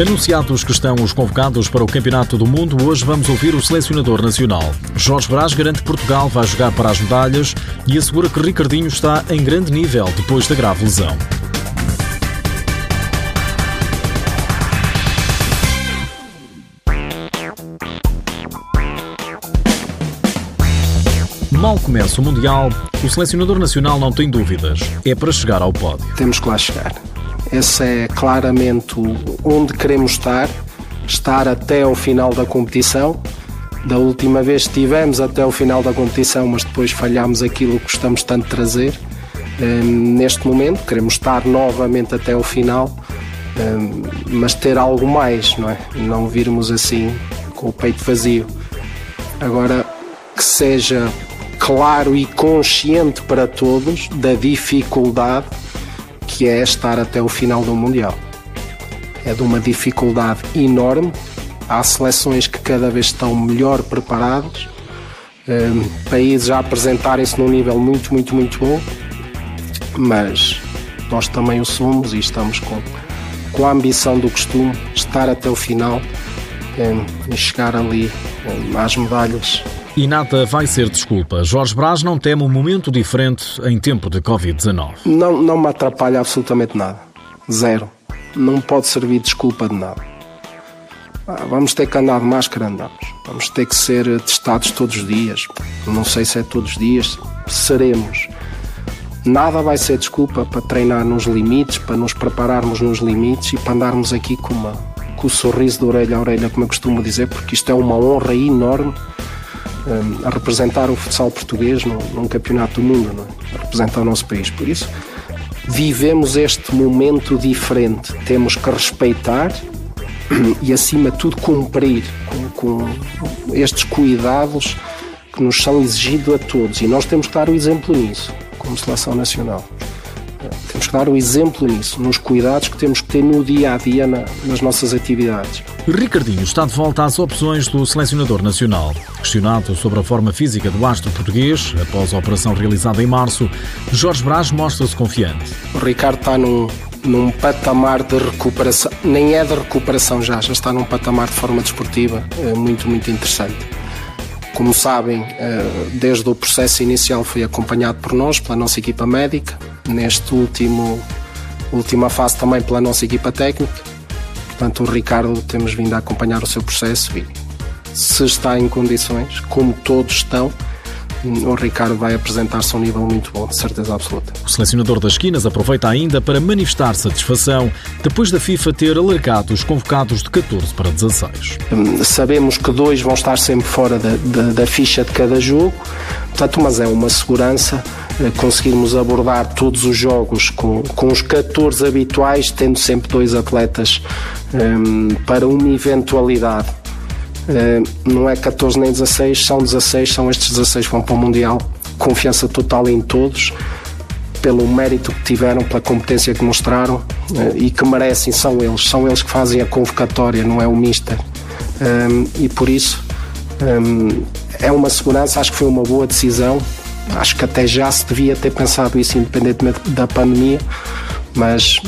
Anunciados que estão os convocados para o Campeonato do Mundo, hoje vamos ouvir o selecionador nacional. Jorge Brás garante que Portugal vai jogar para as medalhas e assegura que Ricardinho está em grande nível depois da grave lesão. Mal começa o Mundial, o selecionador nacional não tem dúvidas. É para chegar ao pódio. Temos que lá chegar. Esse é claramente onde queremos estar, estar até ao final da competição. Da última vez estivemos até o final da competição, mas depois falhámos aquilo que gostamos tanto de trazer. Hum, neste momento queremos estar novamente até o final, hum, mas ter algo mais, não é? Não virmos assim com o peito vazio. Agora que seja claro e consciente para todos da dificuldade que é estar até o final do Mundial. É de uma dificuldade enorme. Há seleções que cada vez estão melhor preparadas, um, países a apresentarem-se num nível muito, muito, muito bom, mas nós também o somos e estamos com, com a ambição do costume estar até o final um, e chegar ali um, às medalhas e nada vai ser desculpa. Jorge Brás não teme um momento diferente em tempo de Covid-19. Não, não me atrapalha absolutamente nada. Zero. Não pode servir de desculpa de nada. Ah, vamos ter que andar de máscara, andamos. Vamos ter que ser testados todos os dias. Não sei se é todos os dias. Seremos. Nada vai ser desculpa para treinar nos limites, para nos prepararmos nos limites e para andarmos aqui com, uma, com o sorriso de orelha a orelha, como eu costumo dizer, porque isto é uma honra enorme a representar o futsal português num, num campeonato do mundo, é? a representar o nosso país. Por isso, vivemos este momento diferente. Temos que respeitar e, acima de tudo, cumprir com, com estes cuidados que nos são exigidos a todos. E nós temos que dar o exemplo nisso, como seleção nacional. Temos que dar o exemplo nisso, nos cuidados que temos que ter no dia a dia na, nas nossas atividades. Ricardinho está de volta às opções do selecionador nacional. Questionado sobre a forma física do astro português, após a operação realizada em março, Jorge Braz mostra-se confiante. O Ricardo está num, num patamar de recuperação, nem é de recuperação já, já está num patamar de forma desportiva é muito, muito interessante. Como sabem, eh, desde o processo inicial foi acompanhado por nós, pela nossa equipa médica, neste último última fase também pela nossa equipa técnica. Portanto, o Ricardo temos vindo a acompanhar o seu processo e se está em condições, como todos estão, o Ricardo vai apresentar-se a um nível muito bom, de certeza absoluta. O selecionador das esquinas aproveita ainda para manifestar satisfação depois da FIFA ter alargado os convocados de 14 para 16. Hum, sabemos que dois vão estar sempre fora da, da, da ficha de cada jogo, portanto, mas é uma segurança conseguirmos abordar todos os jogos com, com os 14 habituais, tendo sempre dois atletas um, para uma eventualidade. Um, não é 14 nem 16, são 16, são estes 16 que vão para o Mundial. Confiança total em todos, pelo mérito que tiveram, pela competência que mostraram uh, e que merecem, são eles. São eles que fazem a convocatória, não é o Mister. Um, e por isso é uma segurança, acho que foi uma boa decisão Acho que até já se devia ter pensado isso, independentemente da pandemia, mas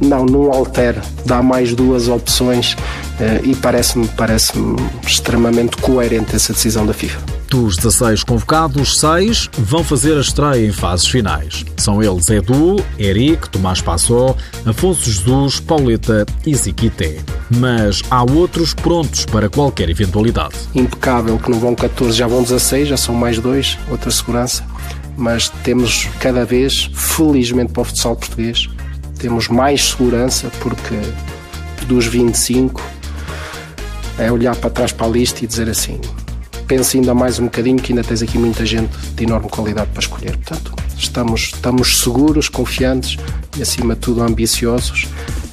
não, não altera, dá mais duas opções eh, e parece-me parece extremamente coerente essa decisão da FIFA. Dos 16 convocados, 6 vão fazer a estreia em fases finais. São eles Edu, Eric, Tomás Passó, Afonso Jesus, Pauleta e Ziquité. Mas há outros prontos para qualquer eventualidade. Impecável que não vão 14, já vão 16, já são mais dois, outra segurança. Mas temos cada vez, felizmente para o futsal português, temos mais segurança porque dos 25 é olhar para trás para a lista e dizer assim pensa ainda mais um bocadinho que ainda tens aqui muita gente de enorme qualidade para escolher. Portanto, estamos, estamos seguros, confiantes e acima de tudo ambiciosos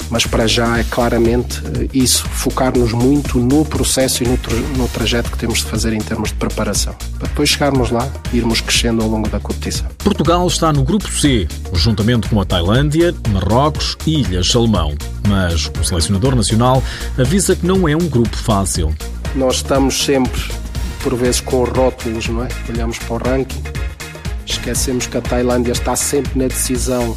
mas para já é claramente eh, isso, focar-nos muito no processo e no, tra no, trajeto que temos de fazer em termos de preparação, para depois chegarmos lá e irmos crescendo ao longo da competição. Portugal está no grupo C, juntamente com a Tailândia, Marrocos e Ilhas Salomão, mas o selecionador nacional avisa que não é um grupo fácil. Nós estamos sempre por vezes com rótulos, não é? Olhamos para o ranking, esquecemos que a Tailândia está sempre na decisão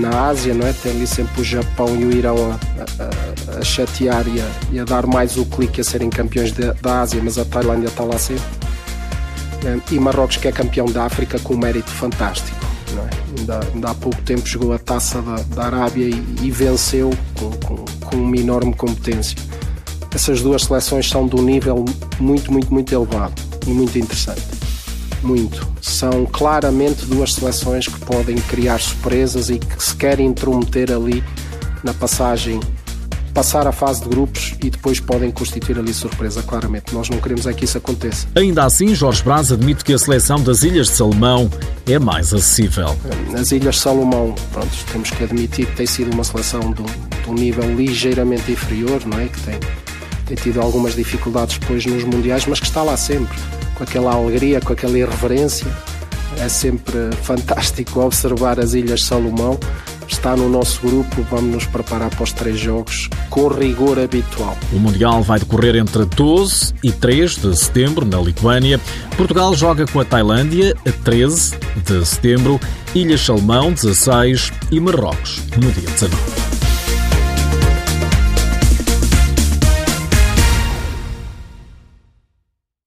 na Ásia, não é? Tem ali sempre o Japão e o Irão a, a, a chatear e a, e a, dar mais o clique a serem campeões de, da Ásia, mas a Tailândia está lá sempre. E Marrocos, que é campeão da África, com um mérito fantástico. É? Ainda, ainda, há pouco tempo jogou a taça da, da Arábia e, e venceu com, com, com, uma enorme competência. Essas duas seleções são de um nível muito, muito, muito elevado e muito interessante. Muito. São claramente duas seleções que podem criar surpresas e que se querem intrometer ali na passagem passar a fase de grupos e depois podem constituir ali surpresa, claramente. Nós não queremos é que isso aconteça. Ainda assim, Jorge Braz admite que a seleção das Ilhas de Salomão é mais acessível. Nas Ilhas de Salomão, pronto, temos que admitir que tem sido uma seleção de um, de um nível ligeiramente inferior, não é? Que tem, tem tido algumas dificuldades depois nos Mundiais, mas que está lá sempre, com aquela alegria, com aquela irreverência. É sempre fantástico observar as Ilhas Salomão está no nosso grupo, vamos nos preparar para os três jogos com rigor habitual. O Mundial vai decorrer entre 12 e 3 de setembro na Lituânia. Portugal joga com a Tailândia a 13 de setembro, Ilhas Salmão 16 e Marrocos no dia 19.